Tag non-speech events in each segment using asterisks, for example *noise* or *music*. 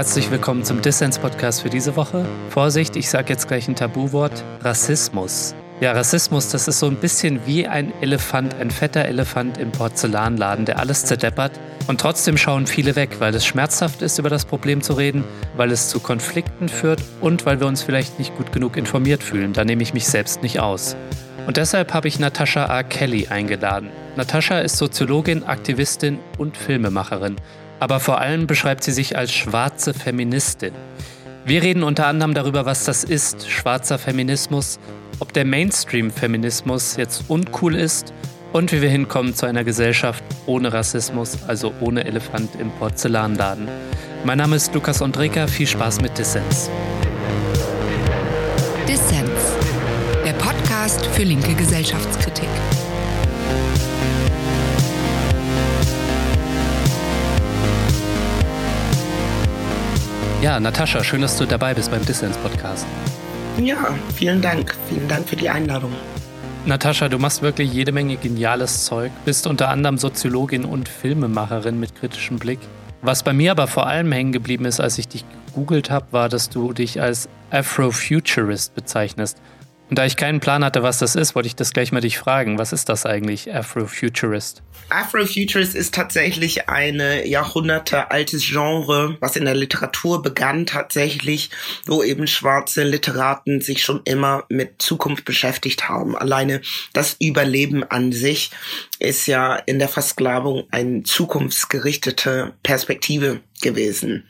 Herzlich willkommen zum Dissens-Podcast für diese Woche. Vorsicht, ich sage jetzt gleich ein Tabuwort: Rassismus. Ja, Rassismus, das ist so ein bisschen wie ein Elefant, ein fetter Elefant im Porzellanladen, der alles zerdeppert. Und trotzdem schauen viele weg, weil es schmerzhaft ist, über das Problem zu reden, weil es zu Konflikten führt und weil wir uns vielleicht nicht gut genug informiert fühlen. Da nehme ich mich selbst nicht aus. Und deshalb habe ich Natascha A. Kelly eingeladen. Natascha ist Soziologin, Aktivistin und Filmemacherin. Aber vor allem beschreibt sie sich als schwarze Feministin. Wir reden unter anderem darüber, was das ist, schwarzer Feminismus, ob der Mainstream-Feminismus jetzt uncool ist und wie wir hinkommen zu einer Gesellschaft ohne Rassismus, also ohne Elefant im Porzellanladen. Mein Name ist Lukas Andreka, viel Spaß mit Dissens. Dissens, der Podcast für linke Gesellschaftskritik. Ja, Natascha, schön, dass du dabei bist beim Dissens-Podcast. Ja, vielen Dank. Vielen Dank für die Einladung. Natascha, du machst wirklich jede Menge geniales Zeug, bist unter anderem Soziologin und Filmemacherin mit kritischem Blick. Was bei mir aber vor allem hängen geblieben ist, als ich dich gegoogelt habe, war, dass du dich als Afrofuturist bezeichnest. Und da ich keinen Plan hatte, was das ist, wollte ich das gleich mal dich fragen. Was ist das eigentlich, Afrofuturist? Afrofuturist ist tatsächlich eine Jahrhunderte altes Genre, was in der Literatur begann tatsächlich, wo eben schwarze Literaten sich schon immer mit Zukunft beschäftigt haben. Alleine das Überleben an sich ist ja in der Versklavung eine zukunftsgerichtete Perspektive gewesen.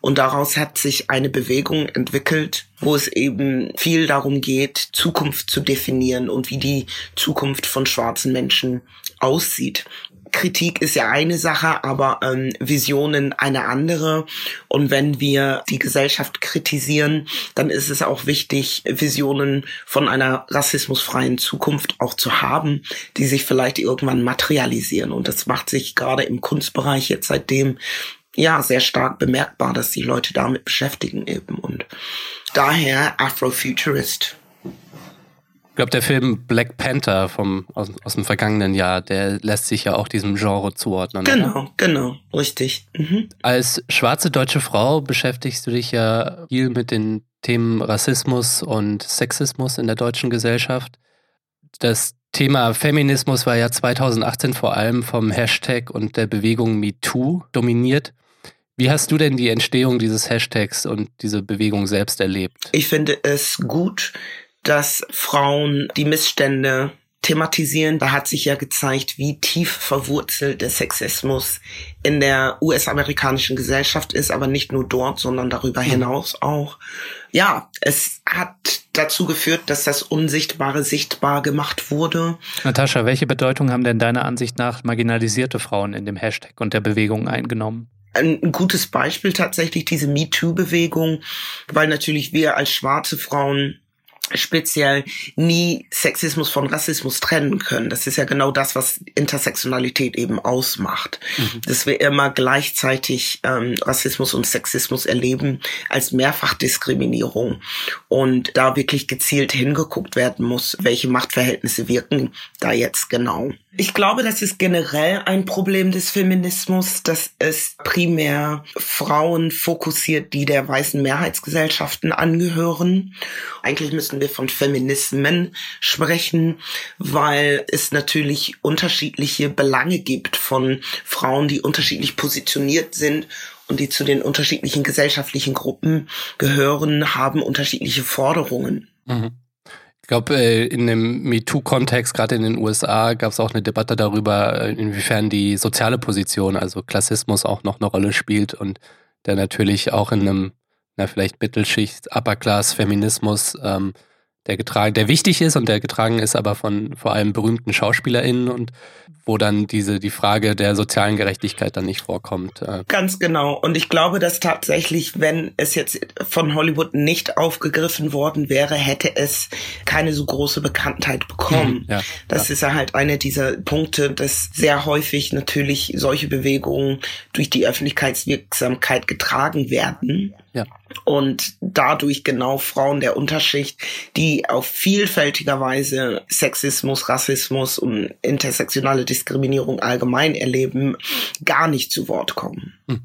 Und daraus hat sich eine Bewegung entwickelt, wo es eben viel darum geht, Zukunft zu definieren und wie die Zukunft von schwarzen Menschen aussieht. Kritik ist ja eine Sache, aber ähm, Visionen eine andere. Und wenn wir die Gesellschaft kritisieren, dann ist es auch wichtig, Visionen von einer rassismusfreien Zukunft auch zu haben, die sich vielleicht irgendwann materialisieren. Und das macht sich gerade im Kunstbereich jetzt seitdem ja sehr stark bemerkbar, dass die Leute damit beschäftigen eben und daher Afrofuturist. Ich glaube, der Film Black Panther vom, aus, aus dem vergangenen Jahr, der lässt sich ja auch diesem Genre zuordnen. Genau, oder? genau, richtig. Mhm. Als schwarze deutsche Frau beschäftigst du dich ja viel mit den Themen Rassismus und Sexismus in der deutschen Gesellschaft. Das Thema Feminismus war ja 2018 vor allem vom Hashtag und der Bewegung MeToo dominiert. Wie hast du denn die Entstehung dieses Hashtags und diese Bewegung selbst erlebt? Ich finde es gut, dass Frauen die Missstände thematisieren. Da hat sich ja gezeigt, wie tief verwurzelt der Sexismus in der US-amerikanischen Gesellschaft ist, aber nicht nur dort, sondern darüber hm. hinaus auch. Ja, es hat dazu geführt, dass das Unsichtbare sichtbar gemacht wurde. Natascha, welche Bedeutung haben denn deiner Ansicht nach marginalisierte Frauen in dem Hashtag und der Bewegung eingenommen? Ein, gutes Beispiel tatsächlich diese MeToo-Bewegung, weil natürlich wir als schwarze Frauen speziell nie Sexismus von Rassismus trennen können. Das ist ja genau das, was Intersektionalität eben ausmacht. Mhm. Dass wir immer gleichzeitig ähm, Rassismus und Sexismus erleben als Mehrfachdiskriminierung und da wirklich gezielt hingeguckt werden muss, welche Machtverhältnisse wirken da jetzt genau. Ich glaube, das ist generell ein Problem des Feminismus, dass es primär Frauen fokussiert, die der weißen Mehrheitsgesellschaften angehören. Eigentlich müssen wir von Feminismen sprechen, weil es natürlich unterschiedliche Belange gibt von Frauen, die unterschiedlich positioniert sind und die zu den unterschiedlichen gesellschaftlichen Gruppen gehören, haben unterschiedliche Forderungen. Mhm. Ich glaube, äh, in dem MeToo-Kontext, gerade in den USA, gab es auch eine Debatte darüber, äh, inwiefern die soziale Position, also Klassismus, auch noch eine Rolle spielt und der natürlich auch in einem, na, vielleicht Mittelschicht, Upper-Class-Feminismus ähm, der getragen, der wichtig ist und der getragen ist aber von vor allem berühmten SchauspielerInnen und wo dann diese, die Frage der sozialen Gerechtigkeit dann nicht vorkommt. Äh. Ganz genau. Und ich glaube, dass tatsächlich, wenn es jetzt von Hollywood nicht aufgegriffen worden wäre, hätte es keine so große Bekanntheit bekommen. Hm, ja, das ja. ist ja halt einer dieser Punkte, dass sehr häufig natürlich solche Bewegungen durch die Öffentlichkeitswirksamkeit getragen werden. Ja. Und dadurch genau Frauen der Unterschicht, die auf vielfältiger Weise Sexismus, Rassismus und intersektionale Diskriminierung allgemein erleben, gar nicht zu Wort kommen. Hm.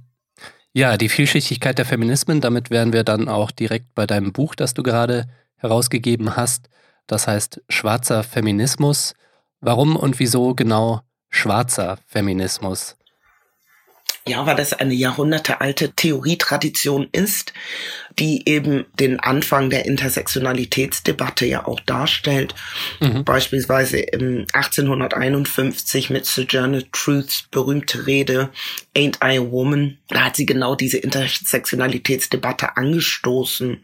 Ja, die Vielschichtigkeit der Feminismen, damit wären wir dann auch direkt bei deinem Buch, das du gerade herausgegeben hast. Das heißt Schwarzer Feminismus. Warum und wieso genau schwarzer Feminismus? Ja, weil das eine jahrhundertealte Theorietradition ist, die eben den Anfang der Intersektionalitätsdebatte ja auch darstellt. Mhm. Beispielsweise im 1851 mit Sojourner Truths berühmte Rede Ain't I a Woman? Da hat sie genau diese Intersektionalitätsdebatte angestoßen.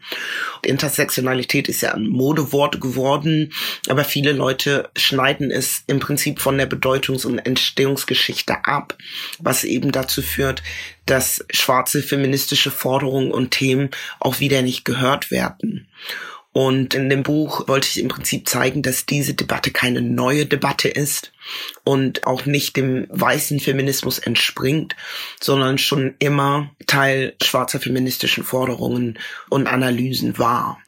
Intersektionalität ist ja ein Modewort geworden, aber viele Leute schneiden es im Prinzip von der Bedeutungs- und Entstehungsgeschichte ab, was eben dazu führt, dass schwarze feministische Forderungen und Themen auch wieder nicht gehört werden. Und in dem Buch wollte ich im Prinzip zeigen, dass diese Debatte keine neue Debatte ist und auch nicht dem weißen Feminismus entspringt, sondern schon immer Teil schwarzer feministischen Forderungen und Analysen war.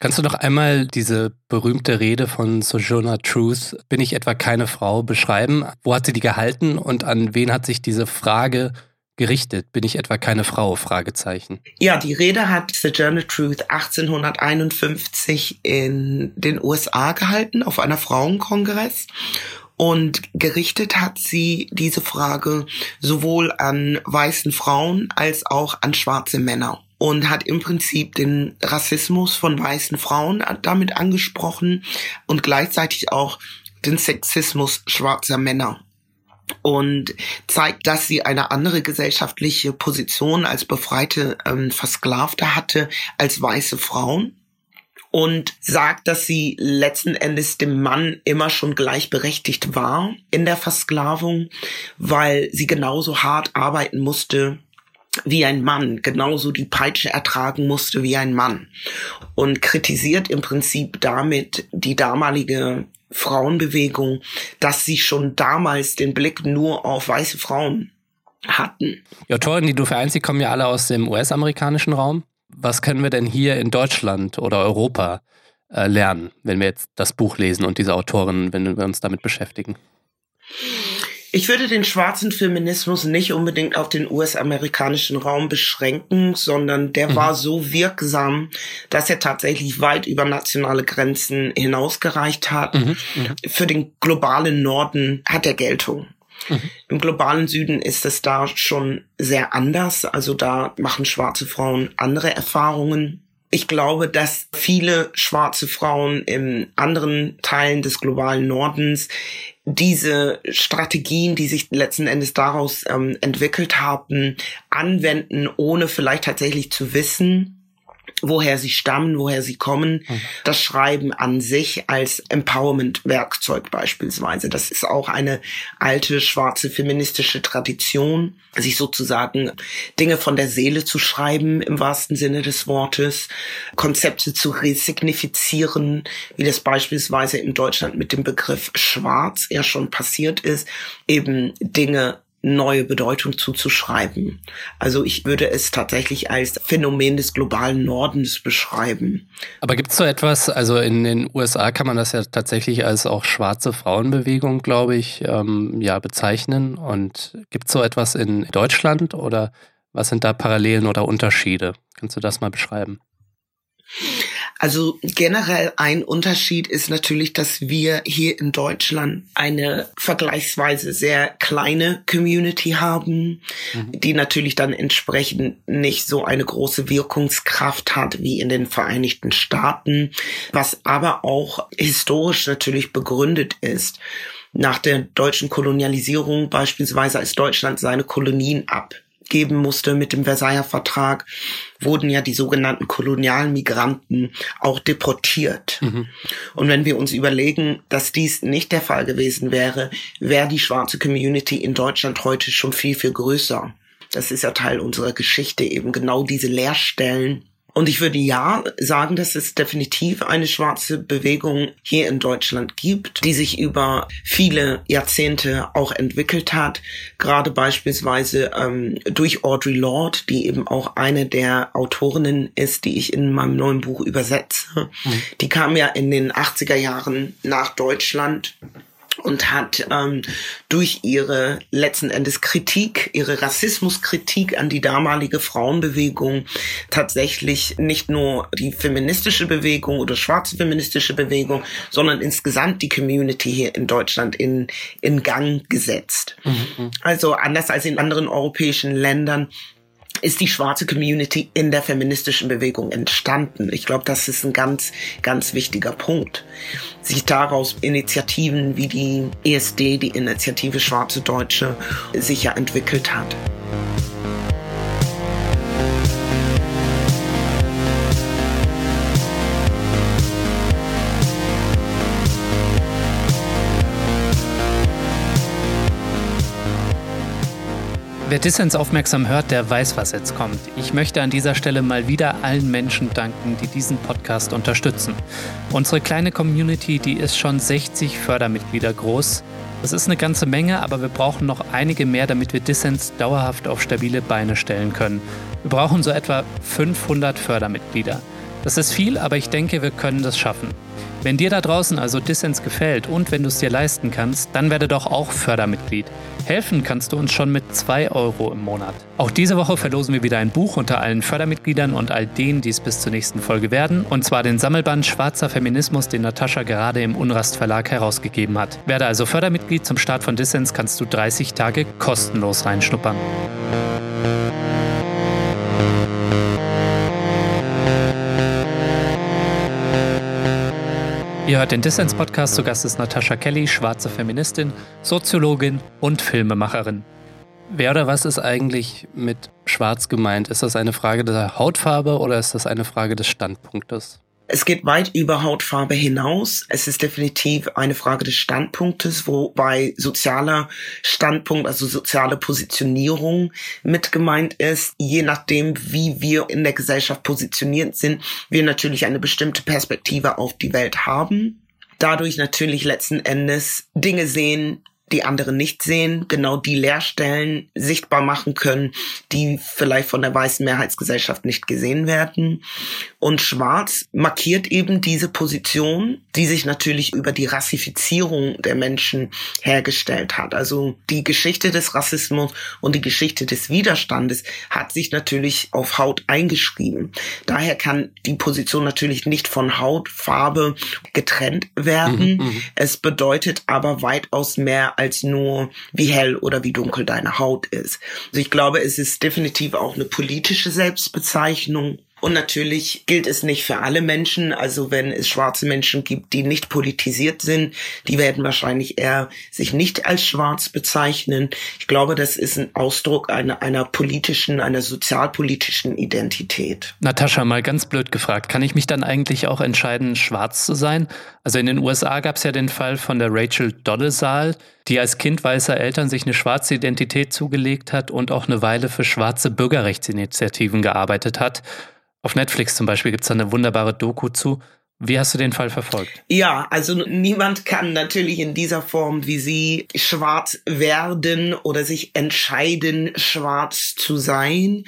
Kannst du noch einmal diese berühmte Rede von Sojourner Truth, bin ich etwa keine Frau, beschreiben? Wo hat sie die gehalten und an wen hat sich diese Frage gerichtet? Bin ich etwa keine Frau? Fragezeichen. Ja, die Rede hat The Journal Truth 1851 in den USA gehalten auf einer Frauenkongress. Und gerichtet hat sie diese Frage sowohl an weißen Frauen als auch an schwarze Männer und hat im Prinzip den Rassismus von weißen Frauen damit angesprochen und gleichzeitig auch den Sexismus schwarzer Männer und zeigt, dass sie eine andere gesellschaftliche Position als befreite ähm, Versklavte hatte als weiße Frauen und sagt, dass sie letzten Endes dem Mann immer schon gleichberechtigt war in der Versklavung, weil sie genauso hart arbeiten musste wie ein Mann, genauso die Peitsche ertragen musste wie ein Mann und kritisiert im Prinzip damit die damalige Frauenbewegung, dass sie schon damals den Blick nur auf weiße Frauen hatten. Die Autoren, die du vereinst, die kommen ja alle aus dem US-amerikanischen Raum. Was können wir denn hier in Deutschland oder Europa äh, lernen, wenn wir jetzt das Buch lesen und diese Autoren, wenn wir uns damit beschäftigen? Ich würde den schwarzen Feminismus nicht unbedingt auf den US-amerikanischen Raum beschränken, sondern der mhm. war so wirksam, dass er tatsächlich weit über nationale Grenzen hinausgereicht hat. Mhm. Mhm. Für den globalen Norden hat er Geltung. Mhm. Im globalen Süden ist es da schon sehr anders. Also da machen schwarze Frauen andere Erfahrungen. Ich glaube, dass viele schwarze Frauen in anderen Teilen des globalen Nordens diese Strategien, die sich letzten Endes daraus ähm, entwickelt haben, anwenden, ohne vielleicht tatsächlich zu wissen, woher sie stammen, woher sie kommen. Mhm. Das Schreiben an sich als Empowerment-Werkzeug beispielsweise. Das ist auch eine alte schwarze feministische Tradition, sich sozusagen Dinge von der Seele zu schreiben im wahrsten Sinne des Wortes, Konzepte zu resignifizieren, wie das beispielsweise in Deutschland mit dem Begriff schwarz ja schon passiert ist, eben Dinge neue Bedeutung zuzuschreiben. Also ich würde es tatsächlich als Phänomen des globalen Nordens beschreiben. Aber gibt es so etwas, also in den USA kann man das ja tatsächlich als auch schwarze Frauenbewegung, glaube ich, ähm, ja bezeichnen. Und gibt es so etwas in Deutschland oder was sind da Parallelen oder Unterschiede? Kannst du das mal beschreiben? Also generell ein Unterschied ist natürlich, dass wir hier in Deutschland eine vergleichsweise sehr kleine Community haben, mhm. die natürlich dann entsprechend nicht so eine große Wirkungskraft hat wie in den Vereinigten Staaten, was aber auch historisch natürlich begründet ist nach der deutschen Kolonialisierung beispielsweise als Deutschland seine Kolonien ab geben musste mit dem Versailler Vertrag, wurden ja die sogenannten kolonialen Migranten auch deportiert. Mhm. Und wenn wir uns überlegen, dass dies nicht der Fall gewesen wäre, wäre die schwarze Community in Deutschland heute schon viel, viel größer. Das ist ja Teil unserer Geschichte, eben genau diese Leerstellen und ich würde ja sagen, dass es definitiv eine schwarze Bewegung hier in Deutschland gibt, die sich über viele Jahrzehnte auch entwickelt hat. Gerade beispielsweise ähm, durch Audre Lorde, die eben auch eine der Autorinnen ist, die ich in meinem neuen Buch übersetze. Mhm. Die kam ja in den 80er Jahren nach Deutschland und hat ähm, durch ihre letzten Endes Kritik, ihre Rassismuskritik an die damalige Frauenbewegung tatsächlich nicht nur die feministische Bewegung oder schwarze feministische Bewegung, sondern insgesamt die Community hier in Deutschland in, in Gang gesetzt. Mhm. Also anders als in anderen europäischen Ländern ist die schwarze Community in der feministischen Bewegung entstanden. Ich glaube, das ist ein ganz, ganz wichtiger Punkt. Sich daraus Initiativen wie die ESD, die Initiative Schwarze Deutsche, sicher entwickelt hat. Wer Dissens aufmerksam hört, der weiß, was jetzt kommt. Ich möchte an dieser Stelle mal wieder allen Menschen danken, die diesen Podcast unterstützen. Unsere kleine Community, die ist schon 60 Fördermitglieder groß. Das ist eine ganze Menge, aber wir brauchen noch einige mehr, damit wir Dissens dauerhaft auf stabile Beine stellen können. Wir brauchen so etwa 500 Fördermitglieder. Das ist viel, aber ich denke, wir können das schaffen. Wenn dir da draußen also Dissens gefällt und wenn du es dir leisten kannst, dann werde doch auch Fördermitglied. Helfen kannst du uns schon mit 2 Euro im Monat. Auch diese Woche verlosen wir wieder ein Buch unter allen Fördermitgliedern und all denen, die es bis zur nächsten Folge werden. Und zwar den Sammelband Schwarzer Feminismus, den Natascha gerade im Unrast Verlag herausgegeben hat. Werde also Fördermitglied zum Start von Dissens, kannst du 30 Tage kostenlos reinschnuppern. Ihr hört den Dissens-Podcast. Zu Gast ist Natascha Kelly, schwarze Feministin, Soziologin und Filmemacherin. Wer oder was ist eigentlich mit schwarz gemeint? Ist das eine Frage der Hautfarbe oder ist das eine Frage des Standpunktes? Es geht weit über Hautfarbe hinaus. Es ist definitiv eine Frage des Standpunktes, wobei sozialer Standpunkt, also soziale Positionierung mit gemeint ist. Je nachdem, wie wir in der Gesellschaft positioniert sind, wir natürlich eine bestimmte Perspektive auf die Welt haben. Dadurch natürlich letzten Endes Dinge sehen, die andere nicht sehen, genau die Leerstellen sichtbar machen können, die vielleicht von der weißen Mehrheitsgesellschaft nicht gesehen werden. Und Schwarz markiert eben diese Position, die sich natürlich über die Rassifizierung der Menschen hergestellt hat. Also die Geschichte des Rassismus und die Geschichte des Widerstandes hat sich natürlich auf Haut eingeschrieben. Daher kann die Position natürlich nicht von Hautfarbe getrennt werden. Mhm, mhm. es bedeutet aber weitaus mehr als nur, wie hell oder wie dunkel deine Haut ist. Also ich glaube, es ist definitiv auch eine politische Selbstbezeichnung und natürlich gilt es nicht für alle Menschen. Also wenn es schwarze Menschen gibt, die nicht politisiert sind, die werden wahrscheinlich eher sich nicht als schwarz bezeichnen. Ich glaube, das ist ein Ausdruck einer, einer politischen, einer sozialpolitischen Identität. Natascha, mal ganz blöd gefragt, kann ich mich dann eigentlich auch entscheiden, schwarz zu sein? Also in den USA gab es ja den Fall von der Rachel Dolezal, die als Kind weißer Eltern sich eine schwarze Identität zugelegt hat und auch eine Weile für schwarze Bürgerrechtsinitiativen gearbeitet hat. Auf Netflix zum Beispiel gibt es eine wunderbare Doku zu. Wie hast du den Fall verfolgt? Ja, also niemand kann natürlich in dieser Form wie sie schwarz werden oder sich entscheiden, schwarz zu sein.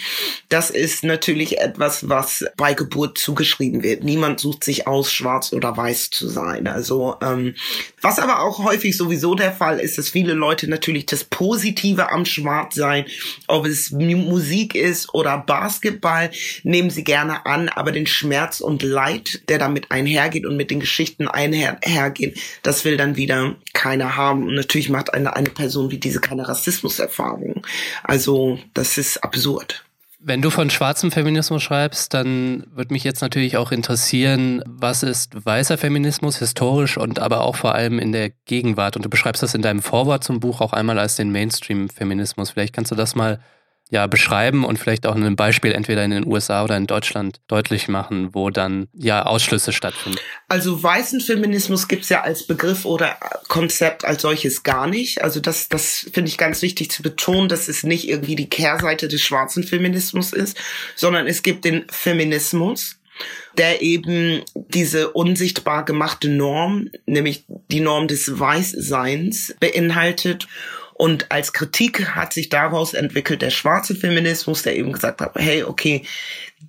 Das ist natürlich etwas, was bei Geburt zugeschrieben wird. Niemand sucht sich aus, schwarz oder weiß zu sein. Also ähm, was aber auch häufig sowieso der Fall ist, dass viele Leute natürlich das Positive am Schwarzsein, ob es Musik ist oder Basketball, nehmen sie gerne an, aber den Schmerz und Leid, der damit ein einhergeht und mit den Geschichten einhergehen, das will dann wieder keiner haben. Und natürlich macht eine, eine Person wie diese keine Rassismuserfahrung. Also das ist absurd. Wenn du von schwarzem Feminismus schreibst, dann würde mich jetzt natürlich auch interessieren, was ist weißer Feminismus historisch und aber auch vor allem in der Gegenwart. Und du beschreibst das in deinem Vorwort zum Buch auch einmal als den Mainstream-Feminismus. Vielleicht kannst du das mal ja beschreiben und vielleicht auch in einem Beispiel entweder in den USA oder in Deutschland deutlich machen, wo dann ja Ausschlüsse stattfinden? Also weißen Feminismus gibt's ja als Begriff oder Konzept als solches gar nicht. Also das, das finde ich ganz wichtig zu betonen, dass es nicht irgendwie die Kehrseite des schwarzen Feminismus ist, sondern es gibt den Feminismus, der eben diese unsichtbar gemachte Norm, nämlich die Norm des Weißseins, beinhaltet Und als Kritik hat sich daraus entwickelt der schwarze Feminismus, der eben gesagt hat, hey, okay,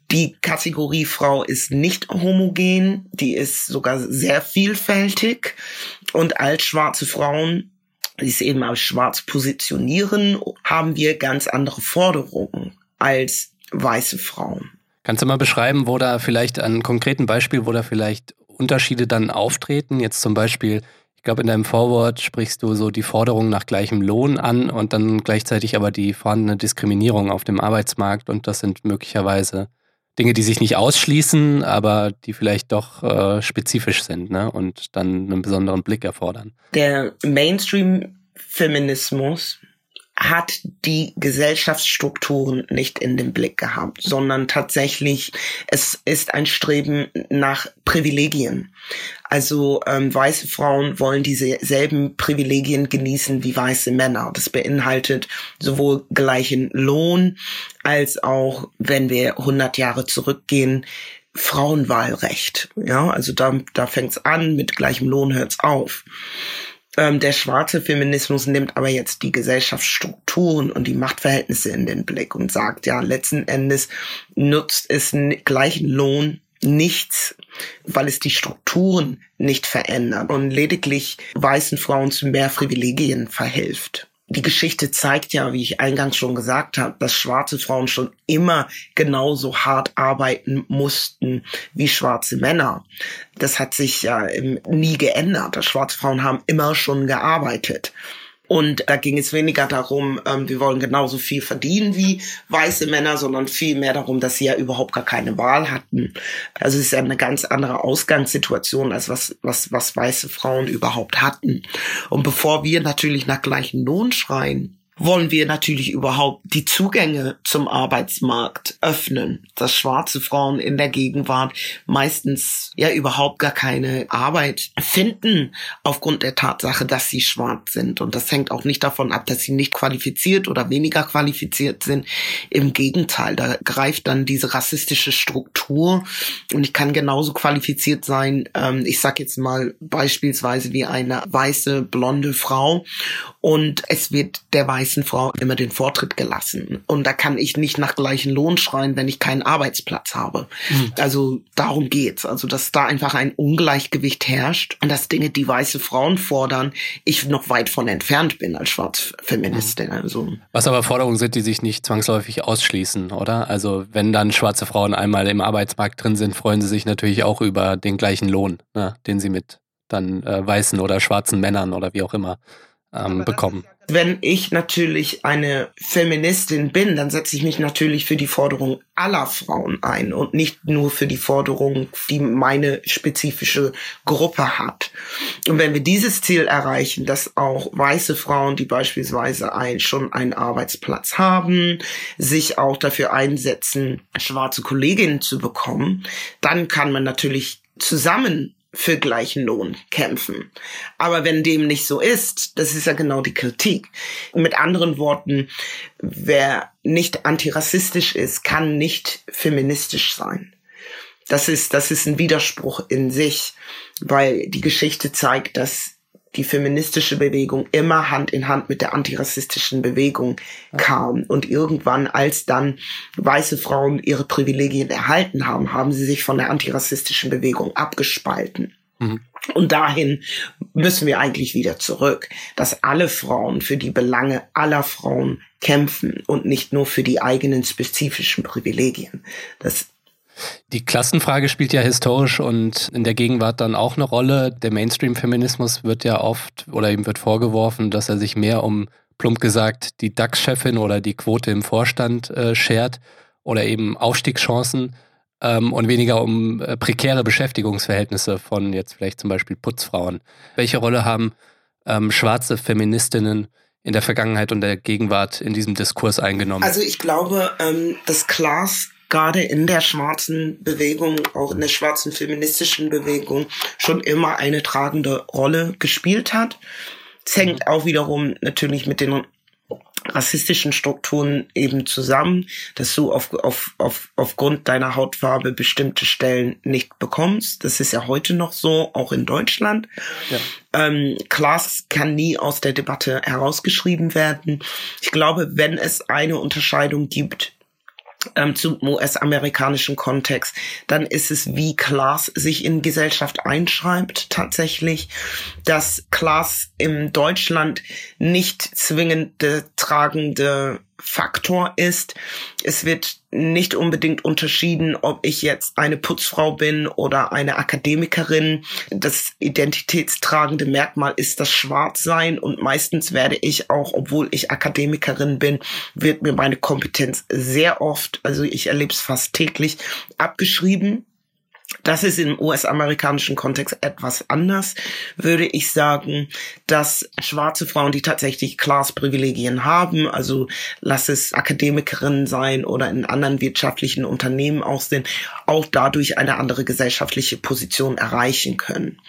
die Kategorie Frau ist nicht homogen, die ist sogar sehr vielfältig. Und als schwarze Frauen die es eben als schwarz positionieren, haben wir ganz andere Forderungen als weiße Frauen. Kannst du mal beschreiben, wo da vielleicht an konkreten Beispiel, wo da vielleicht Unterschiede dann auftreten? Jetzt zum Beispiel, ich glaube, in deinem Vorwort sprichst du so die Forderung nach gleichem Lohn an und dann gleichzeitig aber die vorhandene Diskriminierung auf dem Arbeitsmarkt und das sind möglicherweise Dinge, die sich nicht ausschließen, aber die vielleicht doch äh, spezifisch sind ne? und dann einen besonderen Blick erfordern. Der Mainstream-Feminismus hat die Gesellschaftsstrukturen nicht in den Blick gehabt, sondern tatsächlich es ist ein Streben nach Privilegien. Also ähm, weiße Frauen wollen dieselben Privilegien genießen wie weiße Männer. Das beinhaltet sowohl gleichen Lohn als auch, wenn wir 100 Jahre zurückgehen, Frauenwahlrecht. Ja, also da, da fängt's an, mit gleichem Lohn hört's auf. Ähm, der schwarze Feminismus nimmt aber jetzt die Gesellschaftsstrukturen und die Machtverhältnisse in den Blick und sagt, ja, letzten Endes nutzt es gleichen Lohn nichts, weil es die Strukturen nicht verändert und lediglich weißen Frauen zu mehr Privilegien verhilft die Geschichte zeigt ja, wie ich eingangs schon gesagt habe, dass schwarze Frauen schon immer genauso hart arbeiten mussten wie schwarze Männer. Das hat sich ja nie geändert. Schwarze Frauen haben immer schon gearbeitet. Und da ging es weniger darum, ähm, wir wollen genauso viel verdienen wie weiße Männer, sondern viel mehr darum, dass sie ja überhaupt gar keine Wahl hatten. Also es ist ja eine ganz andere Ausgangssituation, als was, was, was weiße Frauen überhaupt hatten. Und bevor wir natürlich nach gleichen Lohn schreien, wollen wir natürlich überhaupt die Zugänge zum Arbeitsmarkt öffnen, dass schwarze Frauen in der Gegenwart meistens ja überhaupt gar keine Arbeit finden aufgrund der Tatsache, dass sie schwarz sind. Und das hängt auch nicht davon ab, dass sie nicht qualifiziert oder weniger qualifiziert sind. Im Gegenteil, da greift dann diese rassistische Struktur und ich kann genauso qualifiziert sein, ähm, ich sag jetzt mal beispielsweise wie eine weiße blonde Frau und es wird der weißen Frau immer den Vortritt gelassen. Und da kann ich nicht nach gleichen Lohn schreien, wenn ich keinen Arbeitsplatz habe. Mhm. Also darum geht's. Also, dass da einfach ein Ungleichgewicht herrscht und dass Dinge, die weiße Frauen fordern, ich noch weit von entfernt bin als Schwarzfeministin. Mhm. Also. Was aber Forderungen sind, die sich nicht zwangsläufig ausschließen, oder? Also, wenn dann schwarze Frauen einmal im Arbeitsmarkt drin sind, freuen sie sich natürlich auch über den gleichen Lohn, ne, den sie mit dann äh, weißen oder schwarzen Männern oder wie auch immer ähm, bekommen. Wenn ich natürlich eine Feministin bin, dann setze ich mich natürlich für die Forderung aller Frauen ein und nicht nur für die Forderung, die meine spezifische Gruppe hat. Und wenn wir dieses Ziel erreichen, dass auch weiße Frauen, die beispielsweise ein, schon einen Arbeitsplatz haben, sich auch dafür einsetzen, schwarze Kolleginnen zu bekommen, dann kann man natürlich zusammen für gleichen Lohn kämpfen. Aber wenn dem nicht so ist, das ist ja genau die Kritik. Mit anderen Worten, wer nicht antirassistisch ist, kann nicht feministisch sein. Das ist, das ist ein Widerspruch in sich, weil die Geschichte zeigt, dass die feministische Bewegung immer Hand in Hand mit der antirassistischen Bewegung kam. Und irgendwann, als dann weiße Frauen ihre Privilegien erhalten haben, haben sie sich von der antirassistischen Bewegung abgespalten. Mhm. Und dahin müssen wir eigentlich wieder zurück, dass alle Frauen für die Belange aller Frauen kämpfen und nicht nur für die eigenen spezifischen Privilegien. Das die Klassenfrage spielt ja historisch und in der Gegenwart dann auch eine Rolle. Der Mainstream-Feminismus wird ja oft oder ihm wird vorgeworfen, dass er sich mehr um, plump gesagt, die DAX-Chefin oder die Quote im Vorstand äh, schert oder eben Aufstiegschancen ähm, und weniger um äh, prekäre Beschäftigungsverhältnisse von jetzt vielleicht zum Beispiel Putzfrauen. Welche Rolle haben ähm, schwarze Feministinnen in der Vergangenheit und der Gegenwart in diesem Diskurs eingenommen? Also ich glaube, ähm, dass Klaas gerade in der schwarzen Bewegung, auch in der schwarzen feministischen Bewegung, schon immer eine tragende Rolle gespielt hat. Es hängt auch wiederum natürlich mit den rassistischen Strukturen eben zusammen, dass du auf, auf, auf, aufgrund deiner Hautfarbe bestimmte Stellen nicht bekommst. Das ist ja heute noch so, auch in Deutschland. Ja. Ähm, Class kann nie aus der Debatte herausgeschrieben werden. Ich glaube, wenn es eine Unterscheidung gibt, ähm, zum US-amerikanischen Kontext, dann ist es, wie Class sich in Gesellschaft einschreibt tatsächlich, dass Class in Deutschland nicht zwingend tragende Faktor ist. Es wird nicht unbedingt unterschieden, ob ich jetzt eine Putzfrau bin oder eine Akademikerin. Das identitätstragende Merkmal ist das Schwarzsein und meistens werde ich auch, obwohl ich Akademikerin bin, wird mir meine Kompetenz sehr oft, also ich erlebe es fast täglich, abgeschrieben das ist im US-amerikanischen Kontext etwas anders, würde ich sagen, dass schwarze Frauen, die tatsächlich Class-Privilegien haben, also lass es Akademikerinnen sein oder in anderen wirtschaftlichen Unternehmen auch sind, auch dadurch eine andere gesellschaftliche Position erreichen können.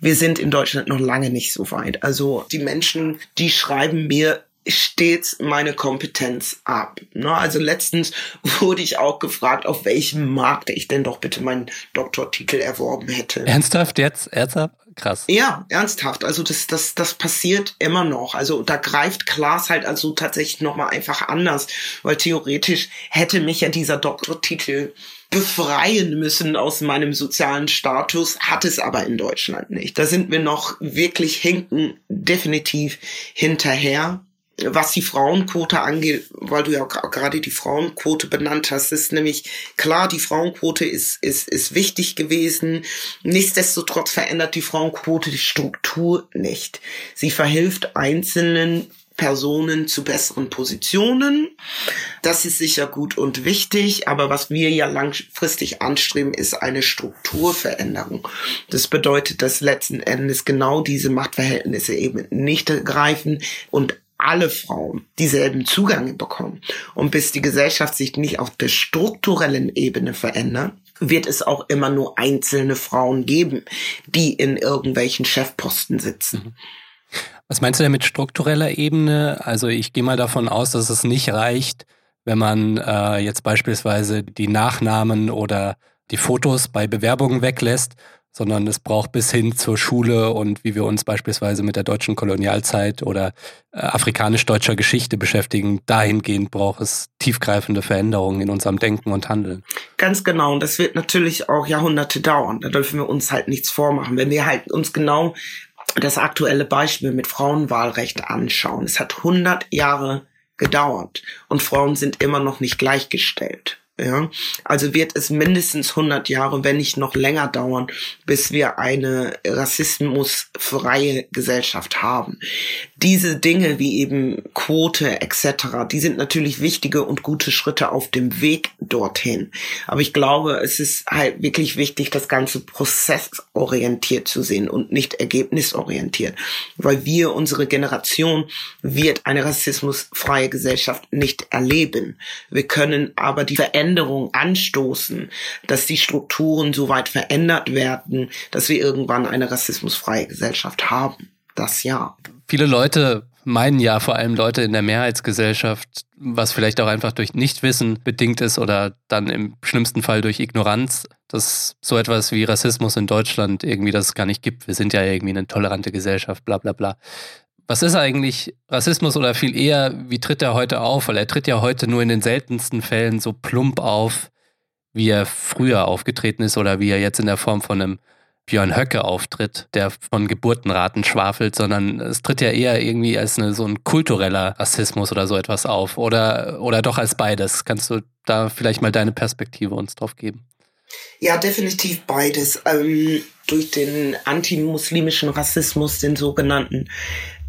Wir sind in Deutschland noch lange nicht so weit. Also die Menschen, die schreiben mir stets meine Kompetenz ab. Ne? Also letztens *laughs* wurde ich auch gefragt, auf welchem Markt ich denn doch bitte meinen Doktortitel erworben hätte. Ernsthaft jetzt? Ernsthaft? Krass. Ja, ernsthaft. Also das, das, das passiert immer noch. Also da greift Klaas halt also tatsächlich nochmal einfach anders, weil theoretisch hätte mich ja dieser Doktortitel befreien müssen aus meinem sozialen Status, hat es aber in Deutschland nicht. Da sind wir noch wirklich hinken definitiv hinterher was die Frauenquote angeht, weil du ja gerade die Frauenquote benannt hast, ist nämlich klar, die Frauenquote ist, ist, ist wichtig gewesen. Nichtsdestotrotz verändert die Frauenquote die Struktur nicht. Sie verhilft einzelnen Personen zu besseren Positionen. Das ist sicher gut und wichtig, aber was wir ja langfristig anstreben, ist eine Strukturveränderung. Das bedeutet, dass letzten Endes genau diese Machtverhältnisse eben nicht greifen und alle Frauen dieselben Zugänge bekommen und bis die Gesellschaft sich nicht auf der strukturellen Ebene verändert, wird es auch immer nur einzelne Frauen geben, die in irgendwelchen Chefposten sitzen. Mhm. Was meinst du denn mit struktureller Ebene? Also ich gehe mal davon aus, dass es nicht reicht, wenn man äh, jetzt beispielsweise die Nachnamen oder die Fotos bei Bewerbungen weglässt, sondern es braucht bis hin zur Schule und wie wir uns beispielsweise mit der deutschen Kolonialzeit oder äh, afrikanisch-deutscher Geschichte beschäftigen. Dahingehend braucht es tiefgreifende Veränderungen in unserem Denken und Handeln. Ganz genau. Und das wird natürlich auch Jahrhunderte dauern. Da dürfen wir uns halt nichts vormachen. Wenn wir halt uns genau das aktuelle Beispiel mit Frauenwahlrecht anschauen. Es hat 100 Jahre gedauert und Frauen sind immer noch nicht gleichgestellt. Ja, also wird es mindestens 100 Jahre, wenn nicht noch länger dauern, bis wir eine rassismusfreie Gesellschaft haben. Diese Dinge wie eben Quote etc., die sind natürlich wichtige und gute Schritte auf dem Weg dorthin. Aber ich glaube, es ist halt wirklich wichtig, das ganze prozessorientiert zu sehen und nicht ergebnisorientiert, weil wir, unsere Generation, wird eine rassismusfreie Gesellschaft nicht erleben. Wir können aber die Veränderung anstoßen, dass die Strukturen so weit verändert werden, dass wir irgendwann eine rassismusfreie Gesellschaft haben. Das ja. Viele Leute meinen ja, vor allem Leute in der Mehrheitsgesellschaft, was vielleicht auch einfach durch Nichtwissen bedingt ist oder dann im schlimmsten Fall durch Ignoranz, dass so etwas wie Rassismus in Deutschland irgendwie das gar nicht gibt. Wir sind ja irgendwie eine tolerante Gesellschaft, bla bla bla. Was ist eigentlich Rassismus oder viel eher, wie tritt er heute auf? Weil er tritt ja heute nur in den seltensten Fällen so plump auf, wie er früher aufgetreten ist oder wie er jetzt in der Form von einem Björn Höcke auftritt, der von Geburtenraten schwafelt, sondern es tritt ja eher irgendwie als eine, so ein kultureller Rassismus oder so etwas auf oder, oder doch als beides. Kannst du da vielleicht mal deine Perspektive uns drauf geben? Ja, definitiv beides. Ähm, durch den antimuslimischen Rassismus, den sogenannten,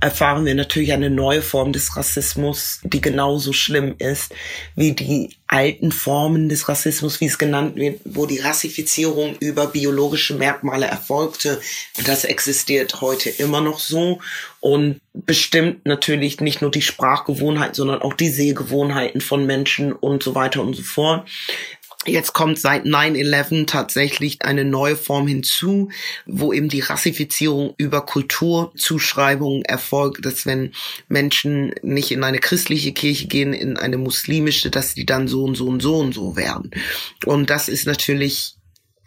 erfahren wir natürlich eine neue Form des Rassismus, die genauso schlimm ist wie die alten Formen des Rassismus, wie es genannt wird, wo die Rassifizierung über biologische Merkmale erfolgte. Das existiert heute immer noch so und bestimmt natürlich nicht nur die Sprachgewohnheiten, sondern auch die Sehgewohnheiten von Menschen und so weiter und so fort. Jetzt kommt seit 9-11 tatsächlich eine neue Form hinzu, wo eben die Rassifizierung über Kulturzuschreibungen erfolgt, dass wenn Menschen nicht in eine christliche Kirche gehen, in eine muslimische, dass die dann so und so und so und so werden. Und das ist natürlich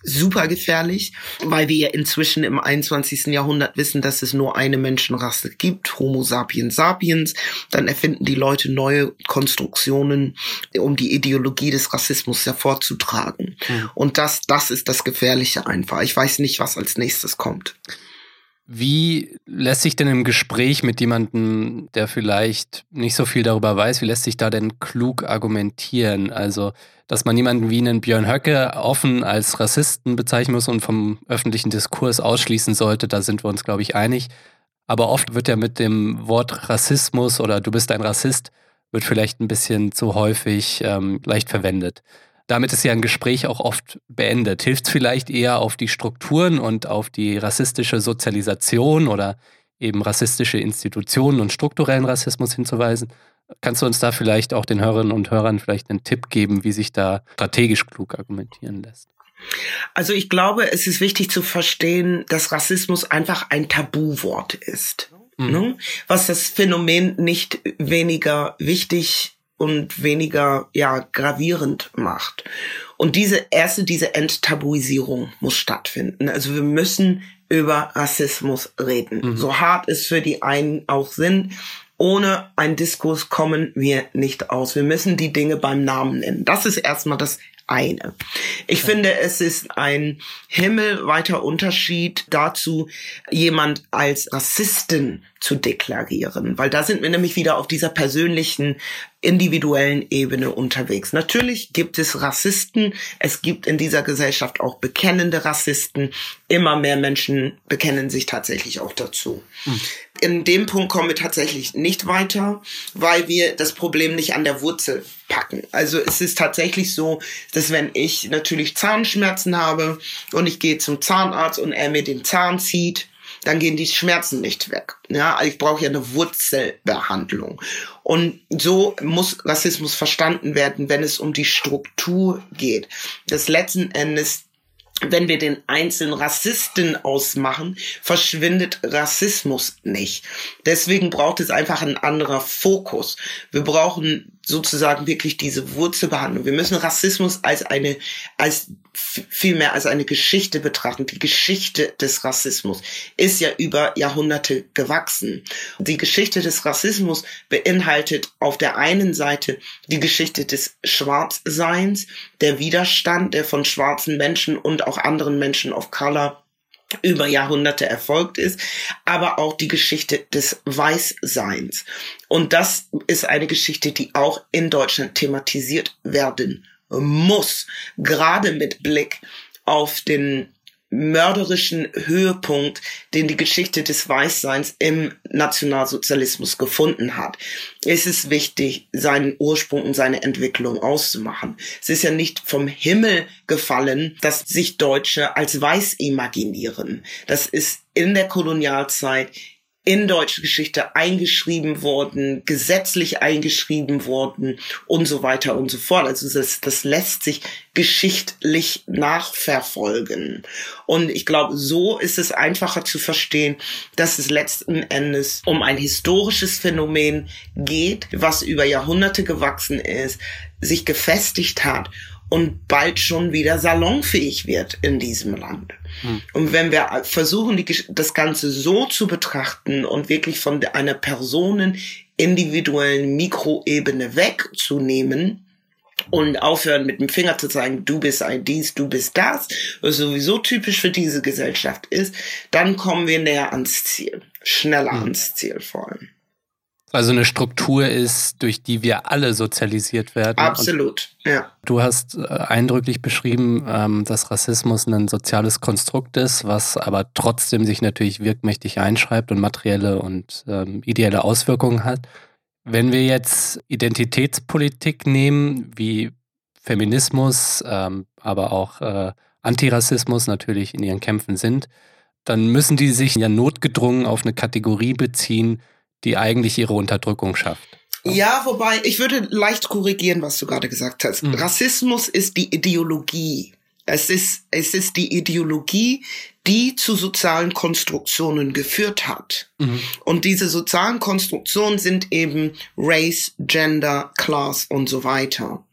super gefährlich, weil wir ja inzwischen im 21. Jahrhundert wissen, dass es nur eine Menschenrasse gibt, Homo sapiens sapiens. Dann erfinden die Leute neue Konstruktionen, um die Ideologie des Rassismus hervorzutragen. Mhm. Und das, das ist das Gefährliche einfach. Ich weiß nicht, was als nächstes kommt. Wie lässt sich denn im Gespräch mit jemandem, der vielleicht nicht so viel darüber weiß, wie lässt sich da denn klug argumentieren? Also, dass man jemanden wie einen Björn Höcke offen als Rassisten bezeichnen muss und vom öffentlichen Diskurs ausschließen sollte, da sind wir uns, glaube ich, einig. Aber oft wird ja mit dem Wort Rassismus oder du bist ein Rassist, wird vielleicht ein bisschen zu häufig ähm, leicht verwendet. Damit ist ja ein Gespräch auch oft beendet. Hilft es vielleicht eher auf die Strukturen und auf die rassistische Sozialisation oder eben rassistische Institutionen und strukturellen Rassismus hinzuweisen? Kannst du uns da vielleicht auch den Hörerinnen und Hörern vielleicht einen Tipp geben, wie sich da strategisch klug argumentieren lässt? Also ich glaube, es ist wichtig zu verstehen, dass Rassismus einfach ein Tabuwort ist. Mhm. Ne? Was das Phänomen nicht weniger wichtig und weniger ja gravierend macht. Und diese erste, diese Enttabuisierung muss stattfinden. Also wir müssen über Rassismus reden. Mhm. So hart es für die einen auch sind. Ohne einen Diskurs kommen wir nicht aus. Wir müssen die Dinge beim Namen nennen. Das ist erstmal das eine. Ich ja. finde, es ist ein himmelweiter Unterschied dazu, jemand als Rassisten zu deklarieren, weil da sind wir nämlich wieder auf dieser persönlichen, individuellen Ebene unterwegs. Natürlich gibt es Rassisten, es gibt in dieser Gesellschaft auch bekennende Rassisten, immer mehr Menschen bekennen sich tatsächlich auch dazu. Hm. In dem Punkt kommen wir tatsächlich nicht weiter, weil wir das Problem nicht an der Wurzel packen. Also es ist tatsächlich so, dass wenn ich natürlich Zahnschmerzen habe und ich gehe zum Zahnarzt und er mir den Zahn zieht, dann gehen die Schmerzen nicht weg. Ja, ich brauche ja eine Wurzelbehandlung. Und so muss Rassismus verstanden werden, wenn es um die Struktur geht. Das letzten Endes wenn wir den einzelnen Rassisten ausmachen, verschwindet Rassismus nicht. Deswegen braucht es einfach ein anderer Fokus. Wir brauchen sozusagen wirklich diese Wurzelbehandlung. Wir müssen Rassismus als eine, als vielmehr als eine Geschichte betrachten. Die Geschichte des Rassismus ist ja über Jahrhunderte gewachsen. Die Geschichte des Rassismus beinhaltet auf der einen Seite die Geschichte des Schwarzseins, der Widerstand, der von schwarzen Menschen und auch anderen Menschen of Color über Jahrhunderte erfolgt ist, aber auch die Geschichte des Weißseins. Und das ist eine Geschichte, die auch in Deutschland thematisiert werden muss, gerade mit Blick auf den mörderischen Höhepunkt, den die Geschichte des Weißseins im Nationalsozialismus gefunden hat. Es ist wichtig, seinen Ursprung und seine Entwicklung auszumachen. Es ist ja nicht vom Himmel gefallen, dass sich Deutsche als weiß imaginieren. Das ist in der Kolonialzeit in deutsche Geschichte eingeschrieben worden, gesetzlich eingeschrieben worden und so weiter und so fort. Also das, das lässt sich geschichtlich nachverfolgen. Und ich glaube, so ist es einfacher zu verstehen, dass es letzten Endes um ein historisches Phänomen geht, was über Jahrhunderte gewachsen ist, sich gefestigt hat und bald schon wieder salonfähig wird in diesem Land. Hm. Und wenn wir versuchen, die, das Ganze so zu betrachten und wirklich von einer Personen individuellen Mikroebene wegzunehmen, und aufhören mit dem Finger zu zeigen, du bist ein dies, du bist das, was sowieso typisch für diese Gesellschaft ist, dann kommen wir näher ans Ziel, schneller mhm. ans Ziel vor allem. Also eine Struktur ist, durch die wir alle sozialisiert werden. Absolut, Und ja. Du hast äh, eindrücklich beschrieben, ähm, dass Rassismus ein soziales Konstrukt ist, was aber trotzdem sich natürlich wirkmächtig einschreibt und materielle und ähm, ideelle Auswirkungen hat. Wenn wir jetzt Identitätspolitik nehmen, wie Feminismus, ähm, aber auch äh, Antirassismus natürlich in ihren Kämpfen sind, dann müssen die sich ja notgedrungen auf eine Kategorie beziehen, die eigentlich ihre Unterdrückung schafft. Ja, wobei, ich würde leicht korrigieren, was du gerade gesagt hast. Mhm. Rassismus ist die Ideologie. Es ist, es ist die Ideologie, die zu sozialen Konstruktionen geführt hat. Mhm. Und diese sozialen Konstruktionen sind eben Race, Gender, Class und so weiter.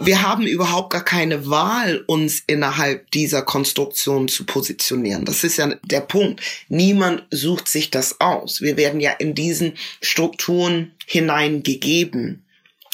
Wir haben überhaupt gar keine Wahl, uns innerhalb dieser Konstruktion zu positionieren. Das ist ja der Punkt. Niemand sucht sich das aus. Wir werden ja in diesen Strukturen hineingegeben.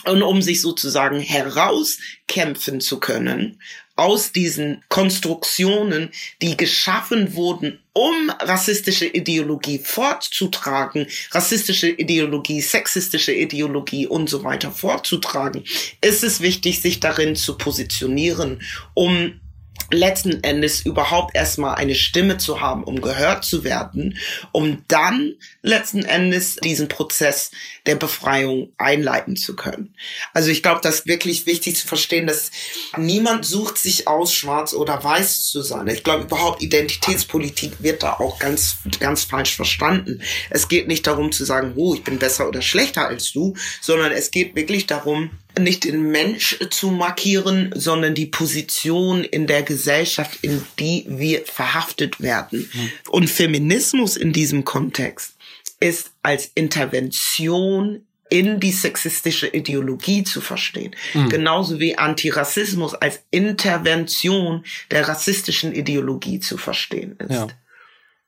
Und um sich sozusagen herauskämpfen zu können, aus diesen Konstruktionen, die geschaffen wurden, um rassistische Ideologie fortzutragen, rassistische Ideologie, sexistische Ideologie und so weiter fortzutragen, ist es wichtig, sich darin zu positionieren, um letzten Endes überhaupt erstmal eine Stimme zu haben, um gehört zu werden, um dann letzten Endes diesen Prozess der Befreiung einleiten zu können. Also ich glaube, das ist wirklich wichtig zu verstehen, dass niemand sucht sich aus, schwarz oder weiß zu sein. Ich glaube überhaupt Identitätspolitik wird da auch ganz, ganz falsch verstanden. Es geht nicht darum zu sagen, oh, ich bin besser oder schlechter als du, sondern es geht wirklich darum, nicht den Mensch zu markieren, sondern die Position in der Gesellschaft, in die wir verhaftet werden. Mhm. Und Feminismus in diesem Kontext ist als Intervention in die sexistische Ideologie zu verstehen. Mhm. Genauso wie Antirassismus als Intervention der rassistischen Ideologie zu verstehen ist. Ja.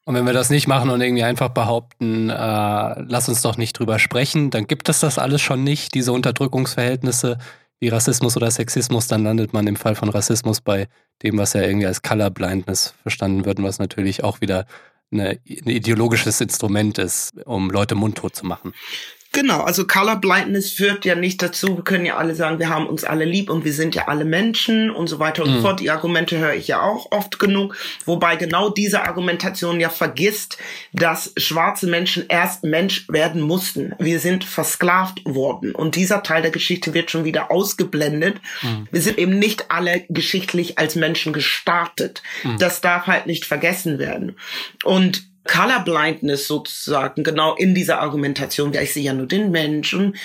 Und wenn wir das nicht machen und irgendwie einfach behaupten, äh, lass uns doch nicht drüber sprechen, dann gibt es das alles schon nicht, diese Unterdrückungsverhältnisse wie Rassismus oder Sexismus, dann landet man im Fall von Rassismus bei dem, was ja irgendwie als Colorblindness verstanden wird und was natürlich auch wieder eine, ein ideologisches Instrument ist, um Leute mundtot zu machen. Genau, also Colorblindness führt ja nicht dazu, wir können ja alle sagen, wir haben uns alle lieb und wir sind ja alle Menschen und so weiter und mhm. so fort. Die Argumente höre ich ja auch oft genug, wobei genau diese Argumentation ja vergisst, dass schwarze Menschen erst Mensch werden mussten. Wir sind versklavt worden und dieser Teil der Geschichte wird schon wieder ausgeblendet. Mhm. Wir sind eben nicht alle geschichtlich als Menschen gestartet. Mhm. Das darf halt nicht vergessen werden. Und Colorblindness sozusagen genau in dieser Argumentation, ja, ich sehe ja nur den Menschen,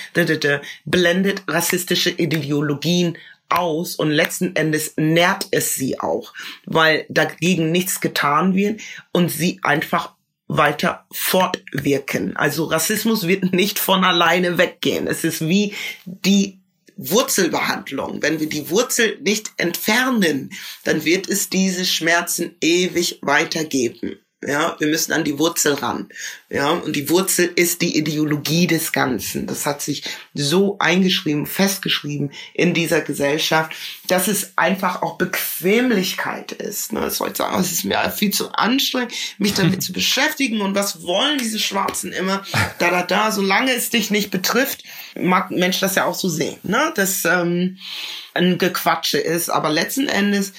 blendet rassistische Ideologien aus und letzten Endes nährt es sie auch, weil dagegen nichts getan wird und sie einfach weiter fortwirken. Also Rassismus wird nicht von alleine weggehen. Es ist wie die Wurzelbehandlung. Wenn wir die Wurzel nicht entfernen, dann wird es diese Schmerzen ewig weitergeben. Ja, wir müssen an die Wurzel ran. Ja, und die Wurzel ist die Ideologie des Ganzen. Das hat sich so eingeschrieben, festgeschrieben in dieser Gesellschaft, dass es einfach auch Bequemlichkeit ist. Ne? Das soll ich sagen, es ist mir viel zu anstrengend, mich damit *laughs* zu beschäftigen. Und was wollen diese Schwarzen immer? Da, da, da, solange es dich nicht betrifft, mag Mensch das ja auch so sehen, ne? Dass ähm, ein Gequatsche ist. Aber letzten Endes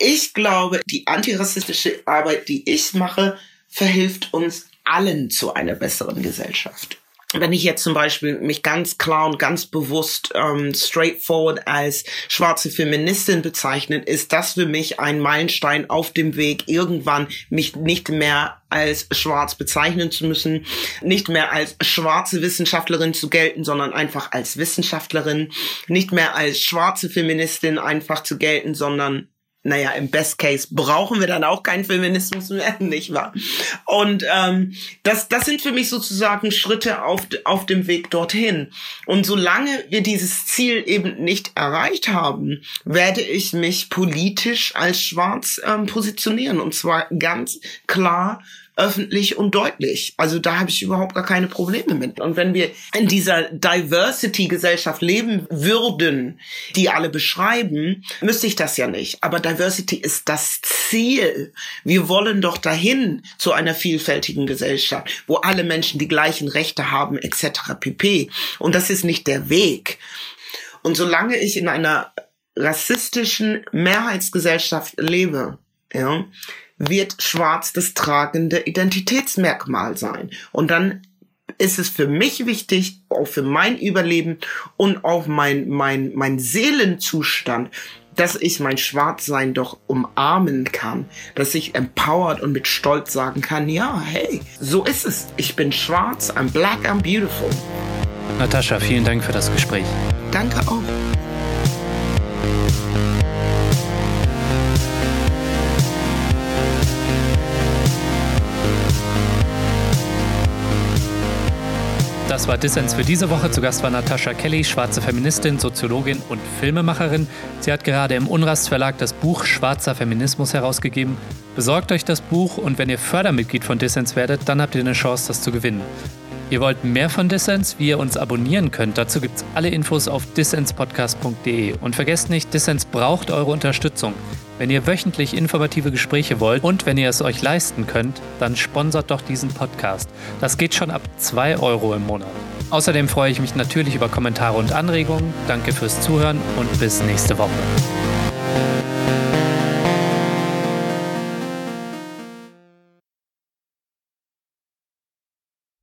ich glaube, die antirassistische Arbeit, die ich mache, verhilft uns allen zu einer besseren Gesellschaft. Wenn ich jetzt zum Beispiel mich ganz klar und ganz bewusst ähm, straightforward als schwarze Feministin bezeichne, ist das für mich ein Meilenstein auf dem Weg, irgendwann mich nicht mehr als schwarz bezeichnen zu müssen, nicht mehr als schwarze Wissenschaftlerin zu gelten, sondern einfach als Wissenschaftlerin, nicht mehr als schwarze Feministin einfach zu gelten, sondern naja, im Best Case brauchen wir dann auch keinen Feminismus mehr, *laughs* nicht wahr? Und ähm, das, das sind für mich sozusagen Schritte auf, auf dem Weg dorthin. Und solange wir dieses Ziel eben nicht erreicht haben, werde ich mich politisch als schwarz ähm, positionieren. Und zwar ganz klar öffentlich und deutlich. Also da habe ich überhaupt gar keine Probleme mit. Und wenn wir in dieser Diversity-Gesellschaft leben würden, die alle beschreiben, müsste ich das ja nicht. Aber Diversity ist das Ziel. Wir wollen doch dahin zu einer vielfältigen Gesellschaft, wo alle Menschen die gleichen Rechte haben, etc. pp. Und das ist nicht der Weg. Und solange ich in einer rassistischen Mehrheitsgesellschaft lebe, ja, wird schwarz das tragende Identitätsmerkmal sein. Und dann ist es für mich wichtig, auch für mein Überleben und auch mein, mein, mein Seelenzustand, dass ich mein Schwarzsein doch umarmen kann, dass ich empowered und mit Stolz sagen kann, ja, hey, so ist es. Ich bin schwarz, I'm black, I'm beautiful. Natascha, vielen Dank für das Gespräch. Danke auch. Das war Dissens für diese Woche. Zu Gast war Natascha Kelly, schwarze Feministin, Soziologin und Filmemacherin. Sie hat gerade im Unrast Verlag das Buch Schwarzer Feminismus herausgegeben. Besorgt euch das Buch und wenn ihr Fördermitglied von Dissens werdet, dann habt ihr eine Chance, das zu gewinnen. Ihr wollt mehr von Dissens, wie ihr uns abonnieren könnt. Dazu gibt es alle Infos auf dissenspodcast.de. Und vergesst nicht, Dissens braucht eure Unterstützung. Wenn ihr wöchentlich informative Gespräche wollt und wenn ihr es euch leisten könnt, dann sponsert doch diesen Podcast. Das geht schon ab 2 Euro im Monat. Außerdem freue ich mich natürlich über Kommentare und Anregungen. Danke fürs Zuhören und bis nächste Woche.